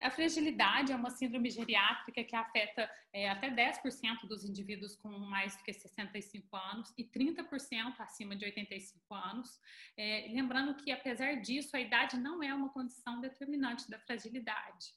A fragilidade é uma síndrome geriátrica que afeta é, até 10% dos indivíduos com mais do que 65 anos e 30% acima de 85 anos. É, lembrando que, apesar disso, a idade não é uma condição determinante da fragilidade.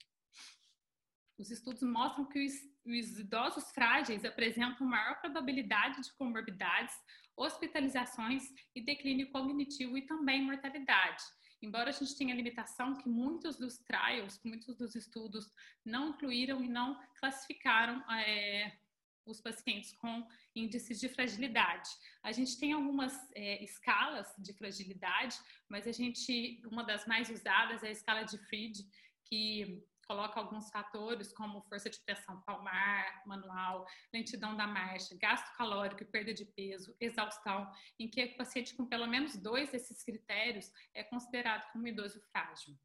Os estudos mostram que os, os idosos frágeis apresentam maior probabilidade de comorbidades, hospitalizações e declínio cognitivo e também mortalidade. Embora a gente tenha limitação que muitos dos trials, muitos dos estudos não incluíram e não classificaram é, os pacientes com índices de fragilidade. A gente tem algumas é, escalas de fragilidade, mas a gente, uma das mais usadas é a escala de Fried, que coloca alguns fatores como força de pressão palmar, manual, lentidão da marcha, gasto calórico e perda de peso, exaustão, em que o paciente com pelo menos dois desses critérios é considerado como idoso frágil.